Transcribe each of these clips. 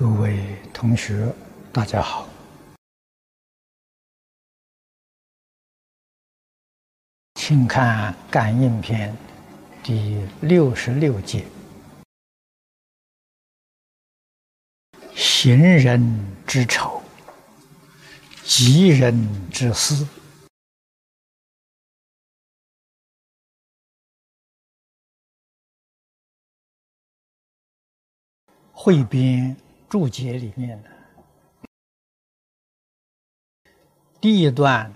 诸位同学，大家好。请看《感应篇》第六十六节：“行人之丑，吉人之私。”汇编。注解里面的第一段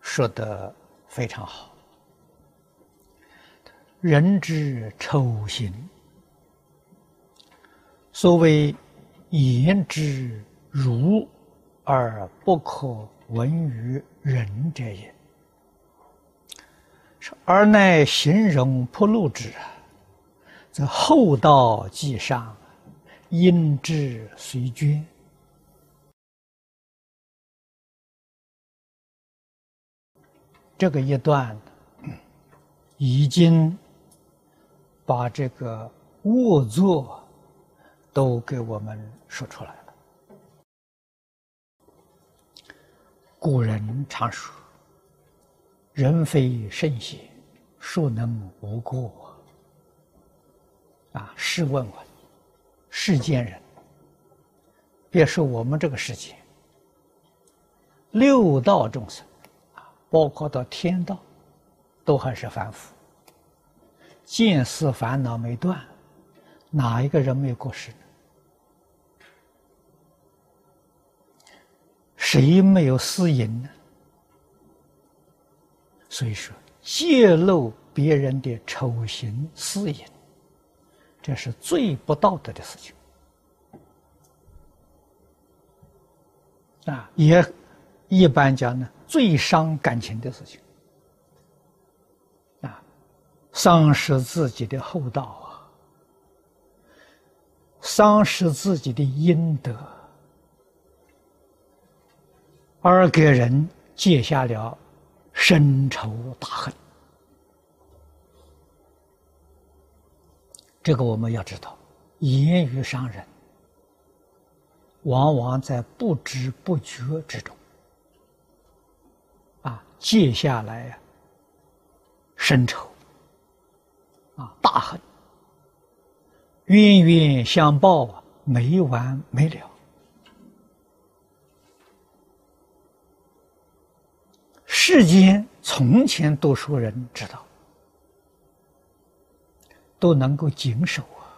说的非常好：“人之丑行，所谓言之如而不可闻于人者也。而乃形容铺路之，则厚道即上。”因之随捐，这个一段已经把这个卧坐都给我们说出来了。古人常说：“人非圣贤，孰能无过？”啊，试问问。世间人，别说我们这个世界，六道众生啊，包括到天道，都还是凡夫，见思烦恼没断，哪一个人没有过失？谁没有私淫呢？所以说，泄露别人的丑行私淫。这是最不道德的事情啊！也一般讲呢，最伤感情的事情啊，丧失自己的厚道啊，丧失自己的阴德，而给人结下了深仇大恨。这个我们要知道，言语伤人，往往在不知不觉之中，啊，结下来呀，深仇，啊，大恨，冤冤相报啊，没完没了。世间从前多数人知道。都能够谨守啊。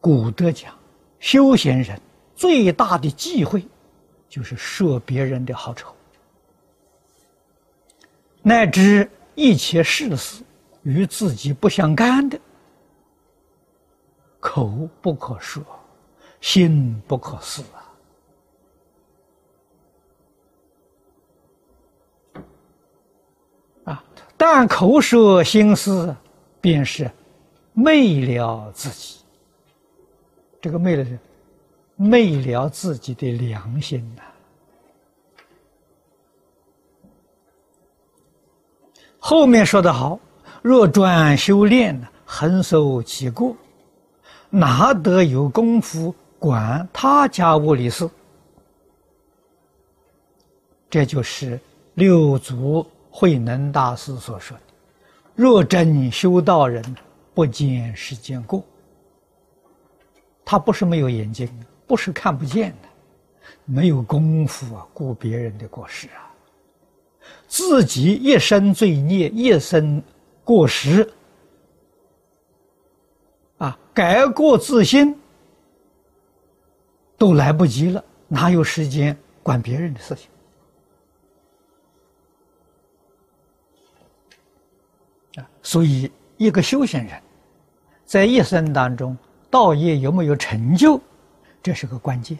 古德讲，修行人最大的忌讳，就是说别人的好丑，乃至一切事事与自己不相干的，口不可说，心不可思啊！但口舌心思。便是昧了自己，这个昧了是昧了自己的良心呐。后面说的好，若专修炼，横受其过，哪得有功夫管他家屋里事？这就是六祖慧能大师所说的。若真修道人，不见世间过。他不是没有眼睛，不是看不见的，没有功夫啊，顾别人的过失啊，自己一生罪孽，一生过失，啊，改过自新都来不及了，哪有时间管别人的事情？所以一个修行人，在一生当中，道业有没有成就，这是个关键。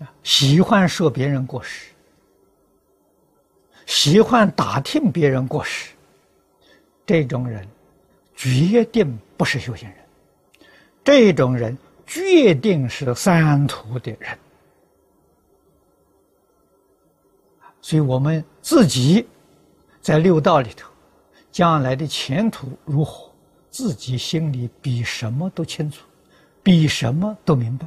啊，喜欢说别人过失，喜欢打听别人过失，这种人，决定不是修行人，这种人决定是三途的人。所以我们自己在六道里头，将来的前途如何，自己心里比什么都清楚，比什么都明白。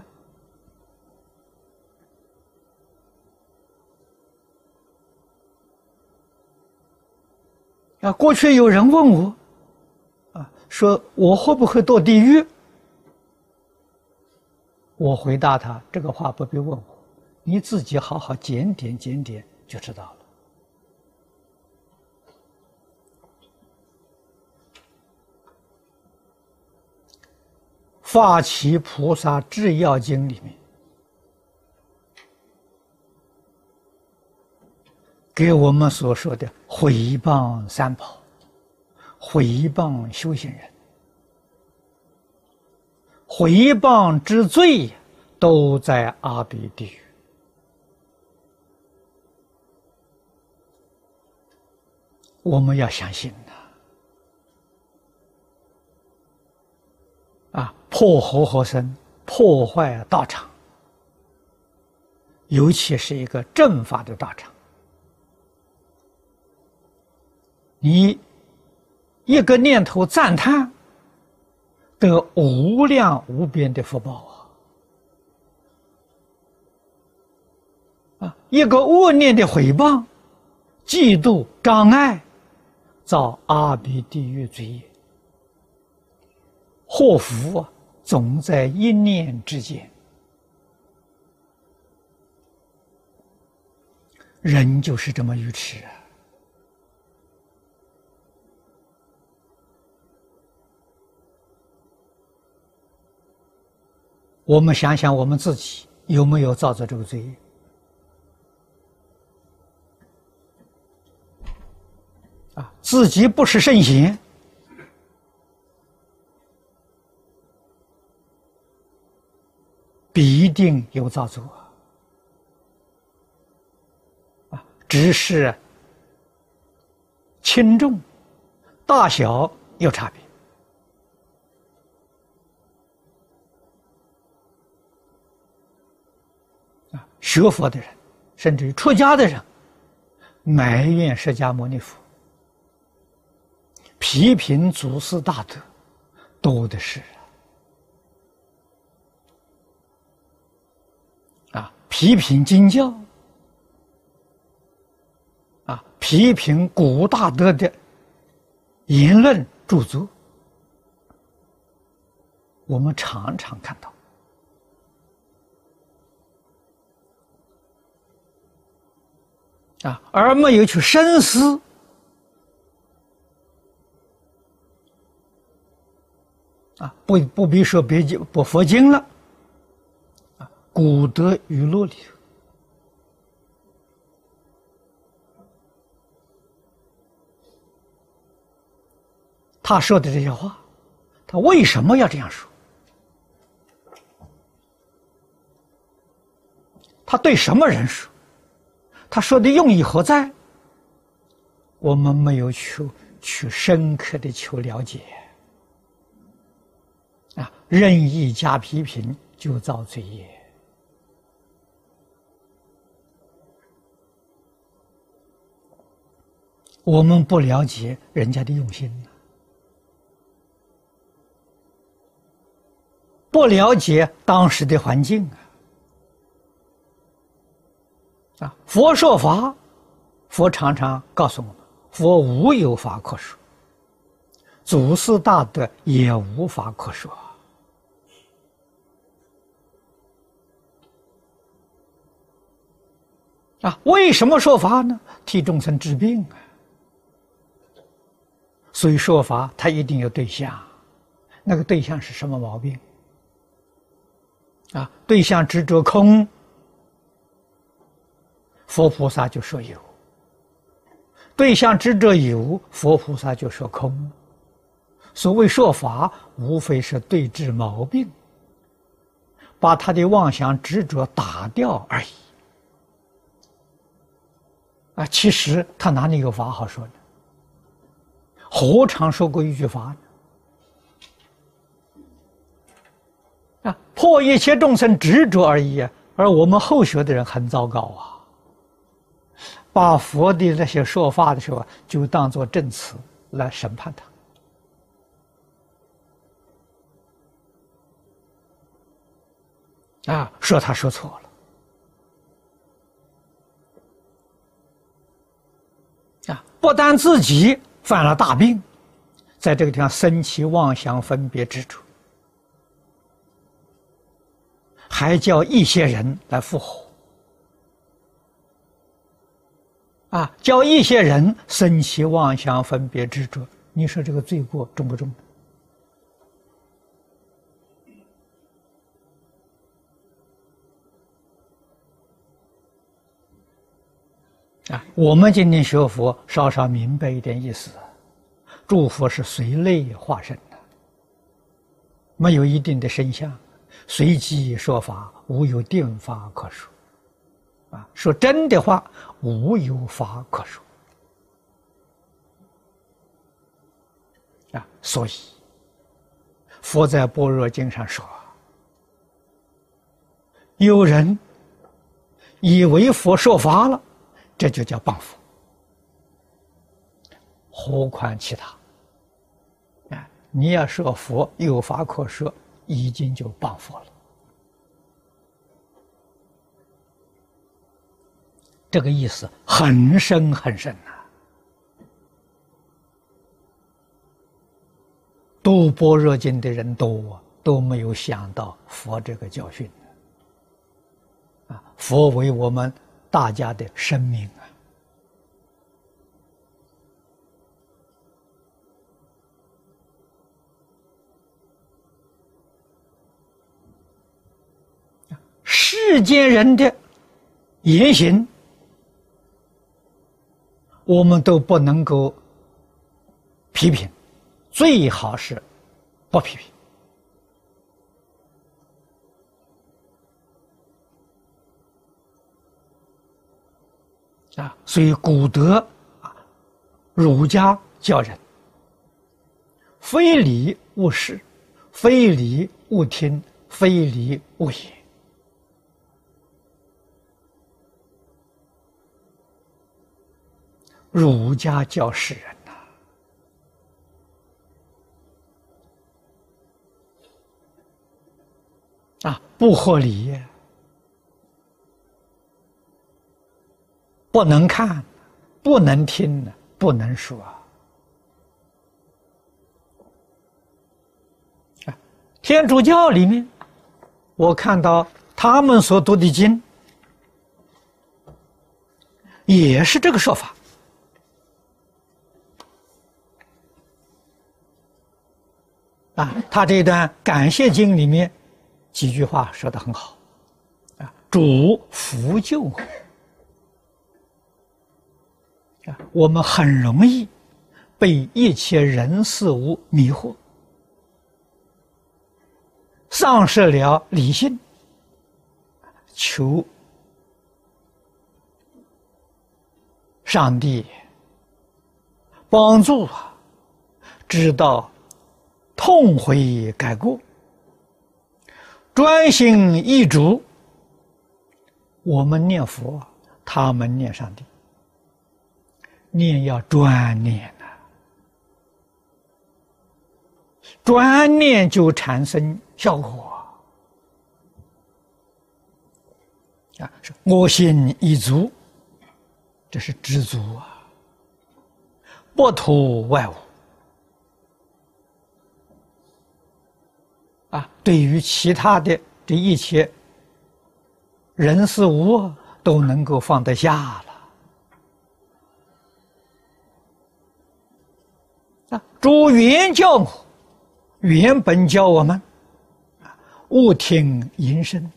啊，过去有人问我，啊，说我会不会堕地狱？我回答他这个话不必问我，你自己好好检点检点就知道。《发起菩萨制药经》里面，给我们所说的毁谤三宝、毁谤修行人、毁谤之罪，都在阿鼻地狱。我们要相信他。破活活生，破坏道场，尤其是一个正法的道场，你一个念头赞叹，得无量无边的福报啊！啊，一个恶念的毁谤、嫉妒、障碍，造阿鼻地狱罪业，祸福啊！总在一念之间，人就是这么愚痴啊！我们想想，我们自己有没有造作这个罪业？啊，自己不是圣贤。必定有造作啊，只是轻重、大小有差别啊。学佛的人，甚至于出家的人，埋怨释迦牟尼佛，批评祖师大德，多的是。啊批评经教，啊，批评古大德的言论著作，我们常常看到，啊，而没有去深思，啊，不不必说别经不佛经了。古德语录里，他说的这些话，他为什么要这样说？他对什么人说？他说的用意何在？我们没有去去深刻的求了解，啊，任意加批评就造罪业。我们不了解人家的用心呢不了解当时的环境啊！啊，佛说法，佛常常告诉我们：佛无有法可说，祖师大德也无法可说。啊，为什么说法呢？替众生治病啊！所以说法，它一定有对象，那个对象是什么毛病？啊，对象执着空，佛菩萨就说有；对象执着有，佛菩萨就说空。所谓说法，无非是对治毛病，把他的妄想执着打掉而已。啊，其实他哪里有法好说呢？何尝说过一句话呢？啊破一切众生执着而已而我们后学的人很糟糕啊。把佛的那些说法的时候就当做证词来审判他。啊说他说错了。啊不但自己犯了大病，在这个地方生起妄想分别之处，还叫一些人来复活，啊，叫一些人生起妄想分别执着，你说这个罪过重不重？啊，我们今天学佛，稍稍明白一点意思。诸佛是随类化身的，没有一定的身相，随机说法，无有定法可说。啊，说真的话，无有法可说。啊，所以佛在般若经上说：“有人以为佛说法了。”这就叫谤佛，何况其他？啊，你要说佛有法可说，已经就谤佛了。这个意思很深很深呐。读般若经的人多，都没有想到佛这个教训。啊，佛为我们。大家的生命啊，世间人的言行，我们都不能够批评，最好是不批评。啊，所以古德啊，儒家教人：非礼勿视，非礼勿听，非礼勿言。儒家教世人呐，啊，不合理。不能看，不能听，不能说。啊，天主教里面，我看到他们所读的经，也是这个说法。啊，他这一段感谢经里面几句话说的很好，啊，主福救。啊，我们很容易被一切人事物迷惑，丧失了理性，求上帝帮助啊，知道痛悔改过，专心一主。我们念佛，他们念上帝。念要专念呐，专念就产生效果啊！是我心一足，这是知足啊，不图外物啊。对于其他的这一切人事物，都能够放得下了。诸原教我，原本教我们：勿听淫声，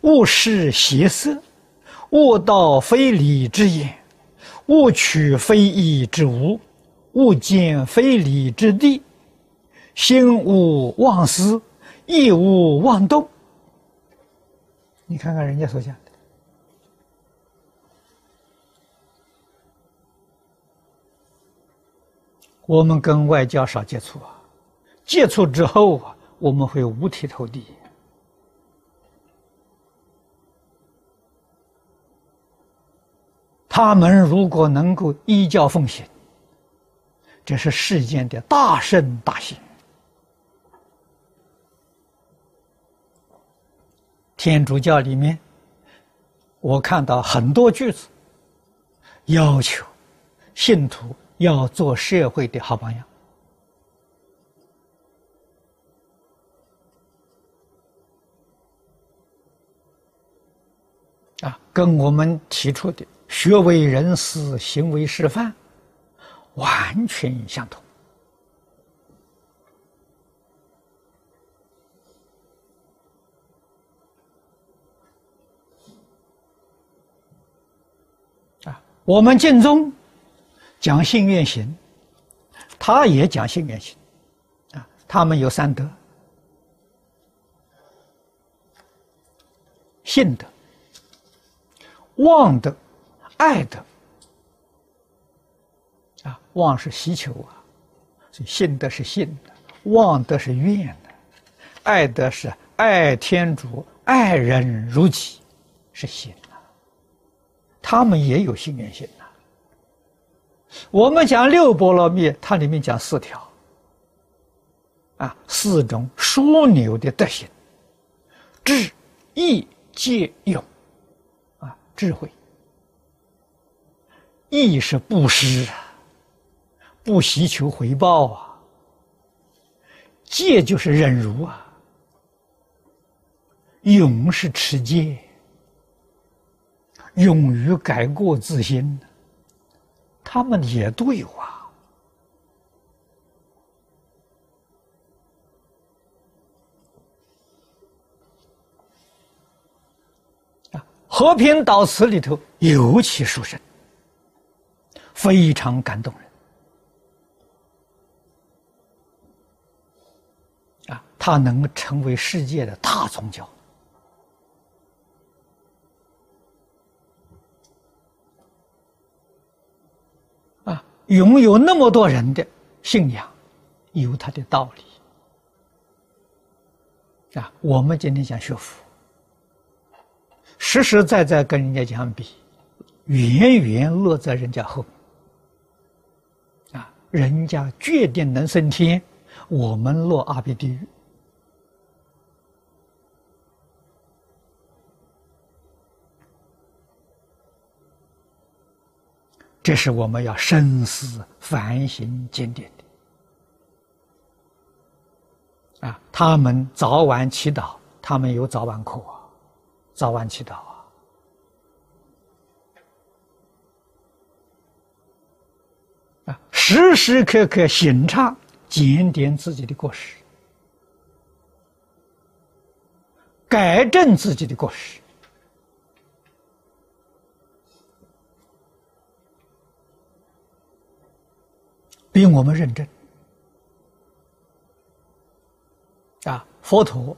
勿视邪色，勿道非礼之言，勿取非义之物，勿见非礼之地，心勿妄思，意勿妄动。你看看人家所讲的。我们跟外教少接触啊，接触之后啊，我们会五体投地。他们如果能够依教奉行，这是世间的大圣大幸。天主教里面，我看到很多句子，要求信徒要做社会的好榜样。啊，跟我们提出的“学为人师，行为示范”完全相同。啊，我们敬宗讲信愿行，他也讲信愿行，啊，他们有三德：信德。望德，爱德，啊，望是希求啊，所以信德是信的，望德是愿的，爱德是爱天主，爱人如己，是信啊。他们也有信愿心。我们讲六波罗蜜，它里面讲四条，啊，四种枢纽的德行：智、义、戒、勇。啊智慧，义是布施啊，不希求回报啊。戒就是忍辱啊，勇是持戒，勇于改过自新。他们也对话。和平祷词里头尤其殊胜，非常感动人啊！它能成为世界的大宗教拥有那么多人的信仰，有他的道理啊！我们今天讲学佛。实实在在跟人家相比，远远落在人家后。啊，人家决定能升天，我们落阿鼻地狱。这是我们要深思反省检点的。啊，他们早晚祈祷，他们有早晚课啊。早晚祈祷啊！啊，时时刻刻省察检点自己的过失，改正自己的过失，比我们认真啊！佛陀。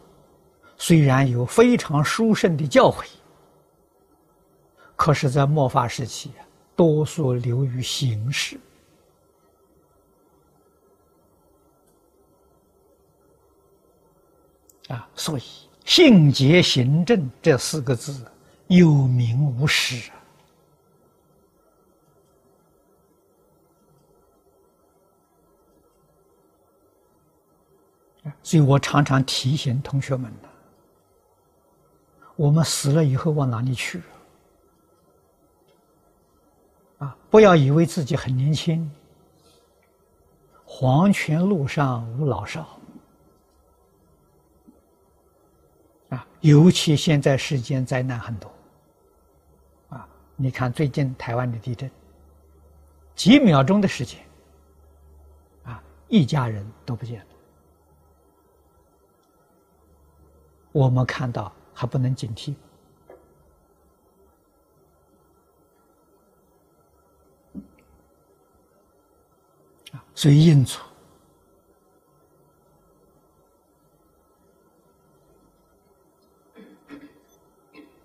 虽然有非常殊胜的教诲，可是，在末法时期，多数流于形式啊，所以“信节行正”这四个字有名无实啊。所以我常常提醒同学们呢。我们死了以后往哪里去？啊！不要以为自己很年轻。黄泉路上无老少。啊！尤其现在世间灾难很多。啊！你看最近台湾的地震，几秒钟的时间，啊，一家人都不见了。我们看到。还不能警惕啊！所以印祖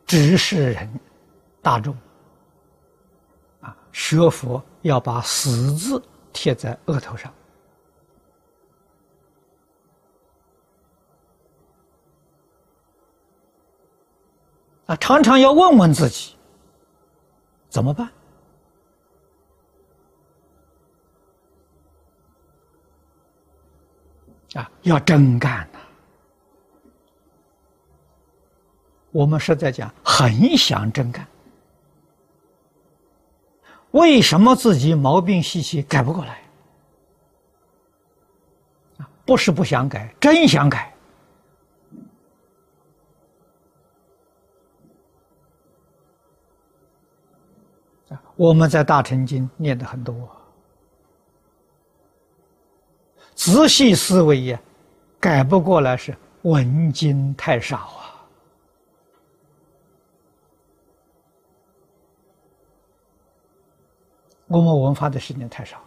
指示人大众啊，学佛要把死字贴在额头上。啊，常常要问问自己，怎么办？啊，要真干呐！我们是在讲很想真干，为什么自己毛病习气改不过来？不是不想改，真想改。我们在大乘经念的很多，仔细思维呀，改不过来是文经太少啊。我们文化的时间太少了。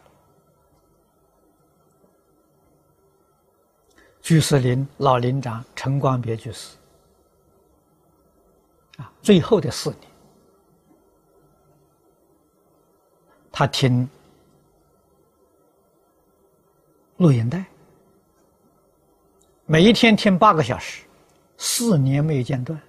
居士林老林长陈光别居士啊，最后的四年，他听录音带，每一天听八个小时，四年没有间断，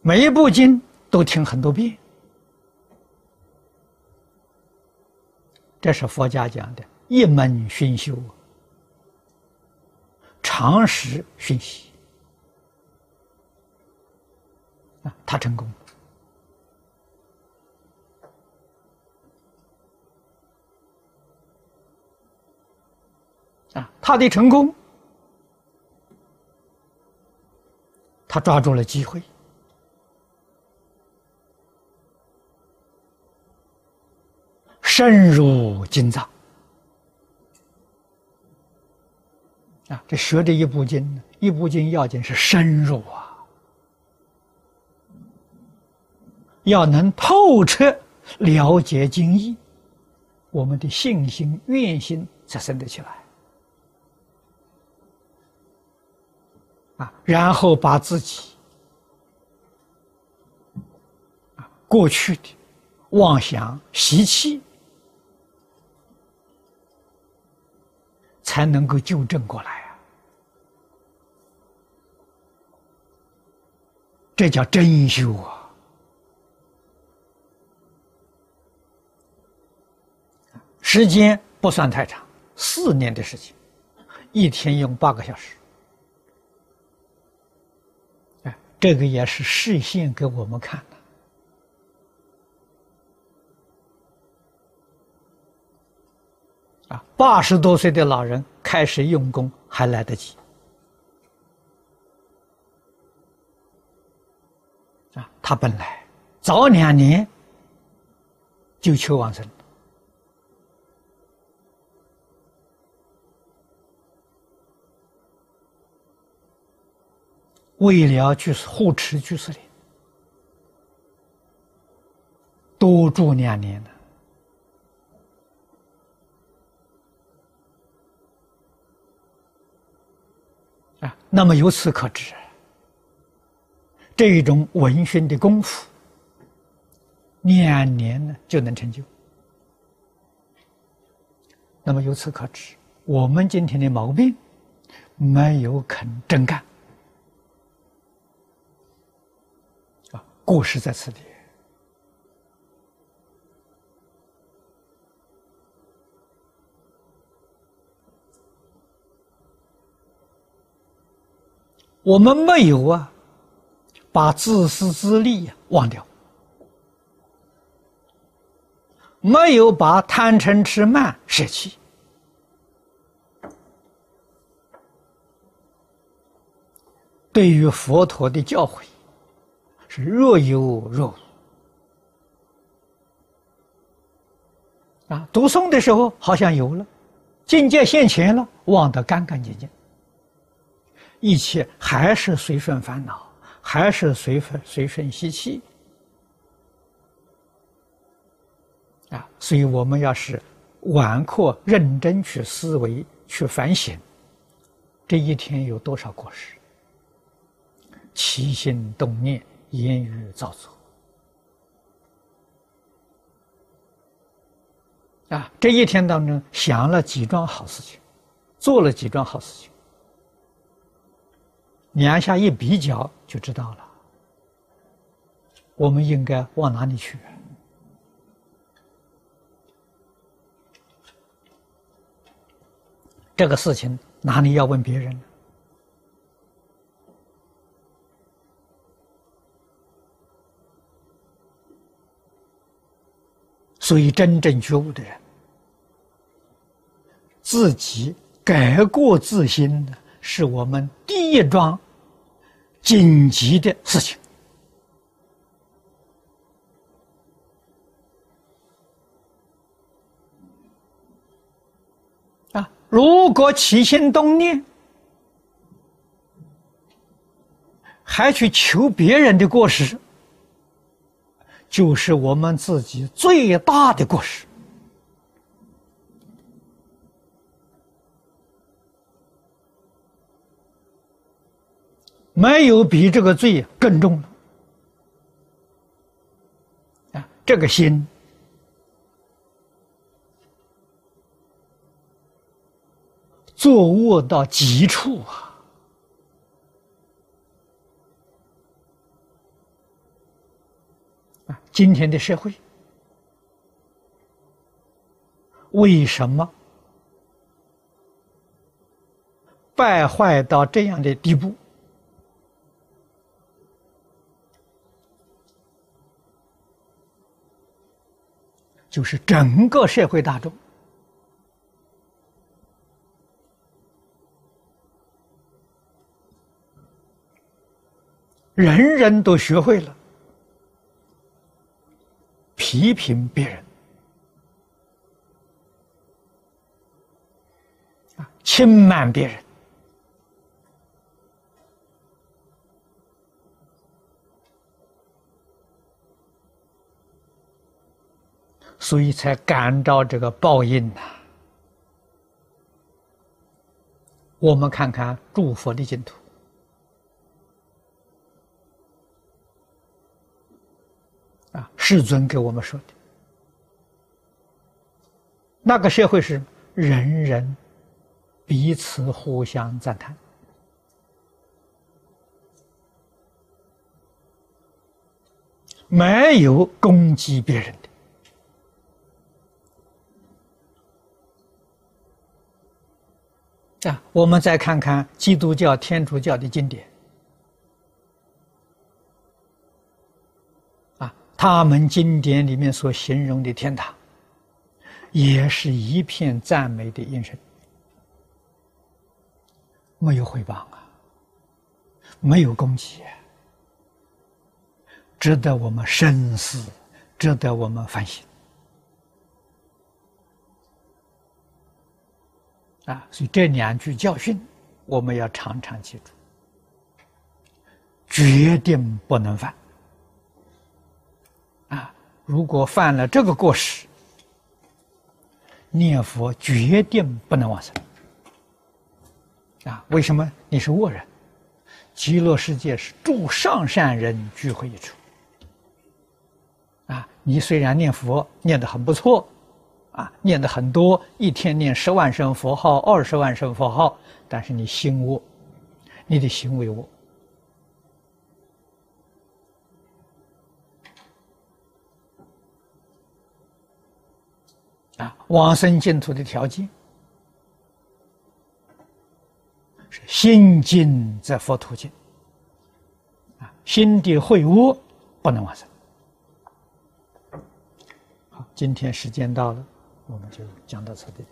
每一部经都听很多遍。这是佛家讲的一门熏修，常识熏习。啊，他成功啊，他的成功，他抓住了机会。深入经藏啊！这学这一部经，一部经要紧是深入啊，要能透彻了解经义，我们的信心、愿心才生得起来啊！然后把自己啊过去的妄想习气。才能够纠正过来啊！这叫真修啊！时间不算太长，四年的事情，一天用八个小时。这个也是示现给我们看的。啊。八十多岁的老人开始用功还来得及啊！他本来早两年就求往生，为了去护持居士林，多住两年了。那么由此可知，这种文熏的功夫，两年呢就能成就。那么由此可知，我们今天的毛病，没有肯真干。故事在此地。我们没有啊，把自私自利忘掉，没有把贪嗔痴慢舍弃，对于佛陀的教诲是若有若无啊。读诵的时候好像有了，境界现前了，忘得干干净净。一切还是随顺烦恼，还是随顺随顺习气啊！所以我们要是晚课认真去思维、去反省，这一天有多少过失？起心动念、言语造作啊！这一天当中想了几桩好事情，做了几桩好事情。两下一比较就知道了，我们应该往哪里去？这个事情哪里要问别人呢所以，真正觉悟的人，自己改过自新，是我们第一桩紧急的事情。啊，如果起心动念，还去求别人的过失。就是我们自己最大的过失，没有比这个罪更重了。啊，这个心作恶到极处啊！今天的社会为什么败坏到这样的地步？就是整个社会大众，人人都学会了。批评别人，啊，轻慢别人，所以才感召这个报应呐。我们看看诸佛的净土。啊，世尊给我们说的，那个社会是人人彼此互相赞叹，没有攻击别人的。啊，我们再看看基督教、天主教的经典。他们经典里面所形容的天堂，也是一片赞美的音声，没有回报啊，没有攻击，值得我们深思，值得我们反省啊！所以这两句教训，我们要常常记住，决定不能犯。如果犯了这个过失，念佛决定不能往生。啊，为什么？你是恶人，极乐世界是诸上善人聚会一处。啊，你虽然念佛念得很不错，啊，念的很多，一天念十万声佛号、二十万声佛号，但是你心恶，你的行为恶。啊，往生净土的条件是心净则佛土净。啊，心地秽污不能往生。好，今天时间到了，我们就讲到此地。